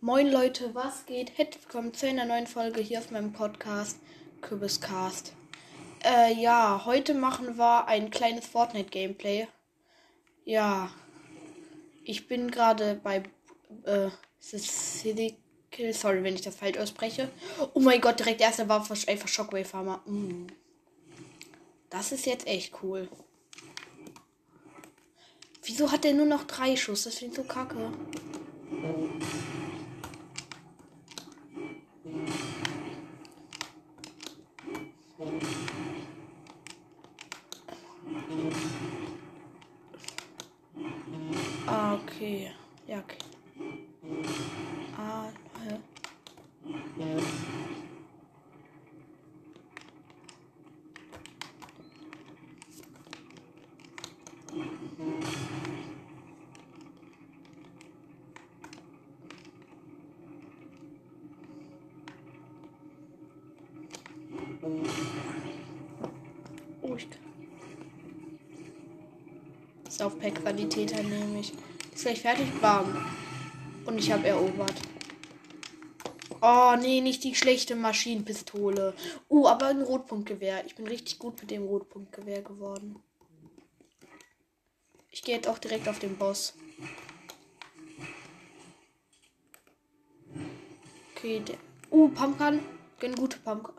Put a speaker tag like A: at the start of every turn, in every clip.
A: Moin Leute, was geht? Herzlich willkommen zu einer neuen Folge hier auf meinem Podcast Kürbiscast. Äh, ja, heute machen wir ein kleines Fortnite-Gameplay. Ja, ich bin gerade bei äh, Kill. Sorry, wenn ich das falsch ausspreche. Oh mein Gott, direkt erste Waffe einfach Shockwave Hammer. Mm. Das ist jetzt echt cool. Wieso hat er nur noch drei Schuss? Das finde ich so kacke. Ah, okay. Ja, okay. Ah, hä? Ich kann. Saufpack-Qualität nehme ich. Ist gleich fertig, warm. Und ich habe erobert. Oh, nee, nicht die schlechte Maschinenpistole. Uh, aber ein Rotpunktgewehr. Ich bin richtig gut mit dem Rotpunktgewehr geworden. Ich gehe jetzt auch direkt auf den Boss. Okay, der. Uh, Pumpkin. Gönn gute Pumpkin.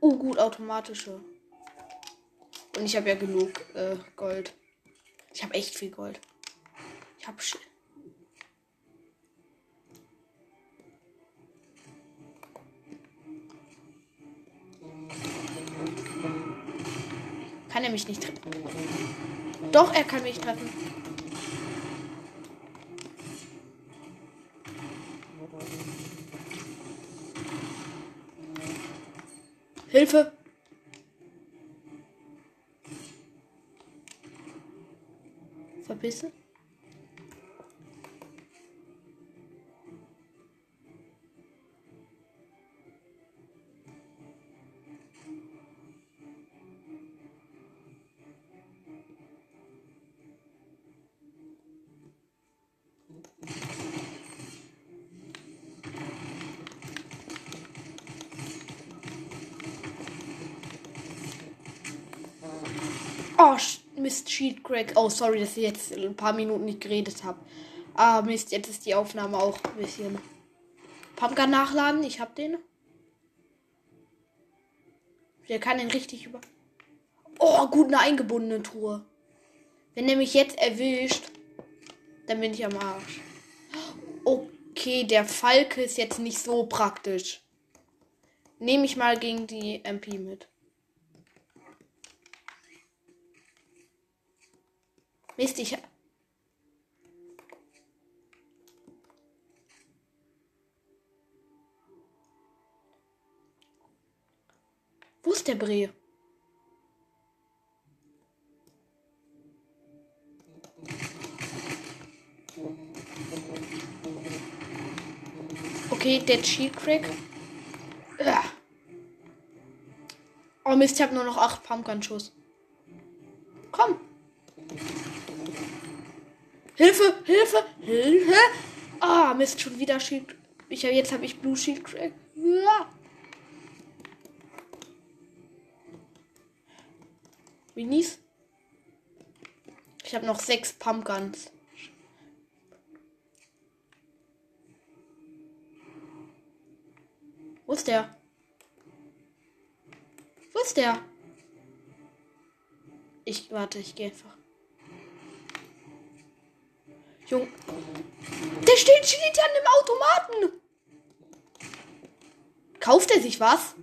A: Uh, gut, automatische. Und ich habe ja genug äh, Gold. Ich habe echt viel Gold. Ich habe Kann er mich nicht treffen? Doch, er kann mich treffen. Hilfe! Verbisse? Oh, Mist, Sheet Crack. Oh, sorry, dass ich jetzt ein paar Minuten nicht geredet habe. Ah, Mist, jetzt ist die Aufnahme auch ein bisschen. Pumpgun nachladen, ich hab den. Der kann den richtig über. Oh, gut, eine eingebundene Truhe. Wenn er mich jetzt erwischt, dann bin ich am Arsch. Okay, der Falke ist jetzt nicht so praktisch. Nehme ich mal gegen die MP mit. Mist, ich. Wo ist der Bree? Okay, der Cheat Crack. Oh Mist, ich habe nur noch 8 Pumpgun-Schuss. Komm. Hilfe, Hilfe, Hilfe. Ah, oh, Mist, schon wieder Shield. Ich hab, jetzt habe ich Blue Shield Crack. Ja. Minis. Ich habe noch sechs Pumpguns. Wo ist der? Wo ist der? Ich warte, ich gehe einfach. Jung. Der steht, steht an dem Automaten. Kauft er sich was?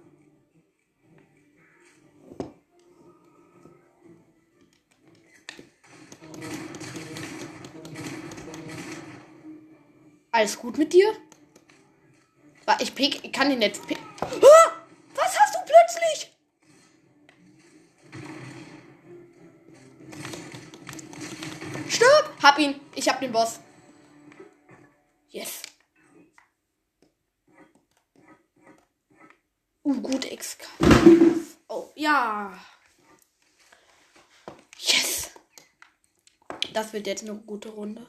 A: Alles gut mit dir? Ich, pick, kann den jetzt pick. Was hast du plötzlich? Stirb! Hab ihn. Ich hab den Boss. Yes. Uh, gut XK. Oh, ja. Yes. Das wird jetzt eine gute Runde.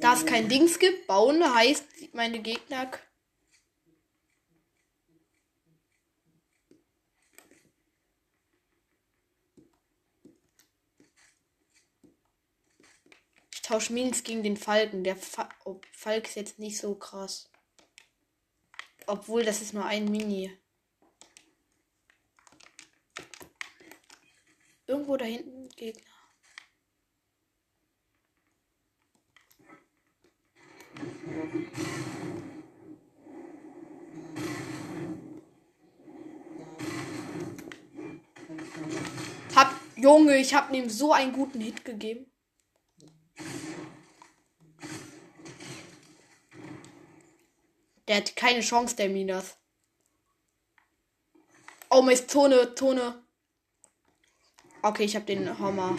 A: Da es kein Dings gibt, bauen heißt, meine Gegner. Ich tausche Minis gegen den Falken. Der Fa oh, Falk ist jetzt nicht so krass. Obwohl, das ist nur ein Mini. Irgendwo da hinten Gegner. Hab, Junge, ich hab ihm so einen guten Hit gegeben. Der hat keine Chance, der Minas. Oh, Mist, Zone, Zone. Okay, ich hab den Hammer.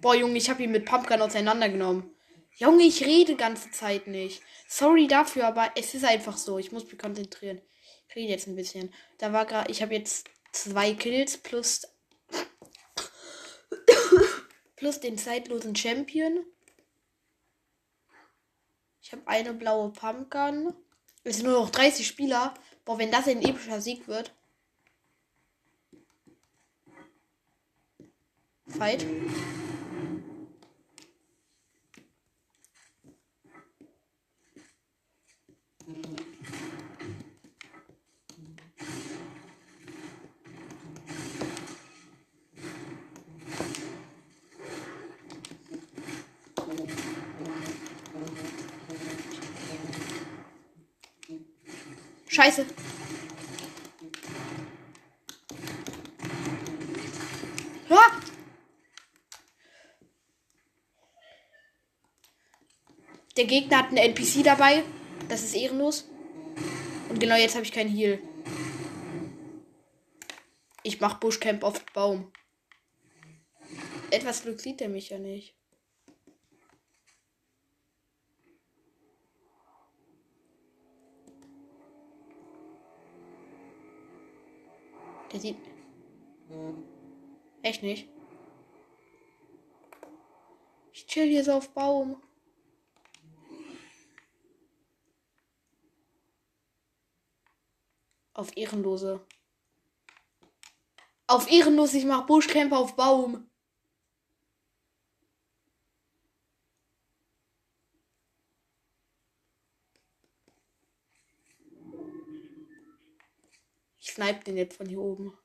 A: Boah, Junge, ich habe ihn mit Pumpgun auseinandergenommen. Junge, ich rede ganze Zeit nicht. Sorry dafür, aber es ist einfach so. Ich muss mich konzentrieren. Ich rede jetzt ein bisschen. Da war gerade, ich habe jetzt zwei Kills plus plus den zeitlosen Champion. Ich habe eine blaue Pumpgun. Es sind nur noch 30 Spieler. Boah, wenn das ein epischer Sieg wird. Fight. Scheiße. Ah! Der Gegner hat einen NPC dabei. Das ist ehrenlos. Und genau jetzt habe ich keinen Heal. Ich mache Bushcamp auf Baum. Etwas Glück sieht er mich ja nicht. Der sieht. Echt nicht. Ich chill hier so auf Baum. Auf Ehrenlose. Auf Ehrenlos, ich mach Buschcamper auf Baum. snipe den jetzt von hier oben.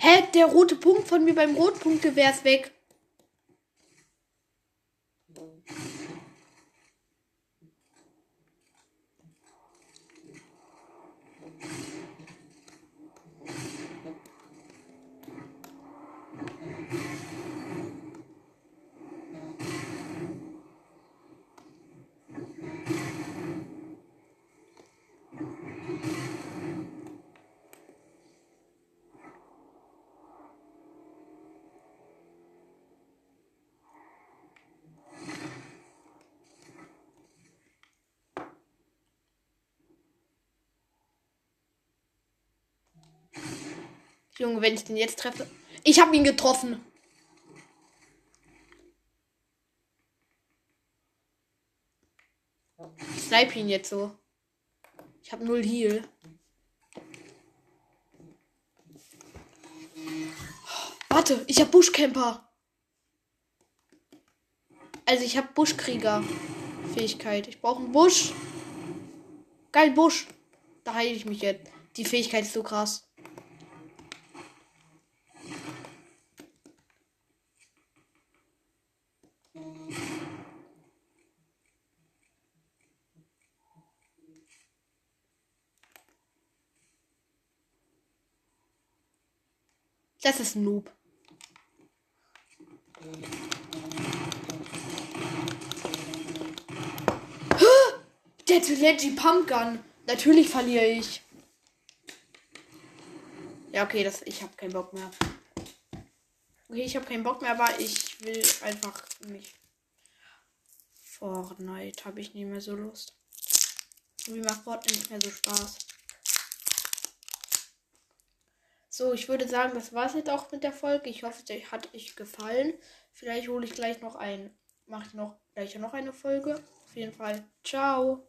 A: Hä? Der rote Punkt von mir beim Rotpunktgewehr ist weg. Junge, wenn ich den jetzt treffe. Ich habe ihn getroffen. Ich snipe ihn jetzt so. Ich habe null Heal. Warte, ich habe Buschcamper. Also ich habe Buschkrieger Fähigkeit. Ich brauche einen Busch. Geil Busch. Da heile ich mich jetzt. Die Fähigkeit ist so krass. Das ist ein Noob. Der Leggy Pumpgun. Natürlich verliere ich. Ja, okay, das, ich habe keinen Bock mehr. Okay, ich habe keinen Bock mehr, aber ich will einfach nicht. Fortnite habe ich nicht mehr so Lust. Wie macht Fortnite nicht mehr so Spaß. So, ich würde sagen, das war es jetzt auch mit der Folge. Ich hoffe, es hat euch gefallen. Vielleicht hole ich gleich noch ein, mache ich noch gleich noch eine Folge. Auf jeden Fall, ciao.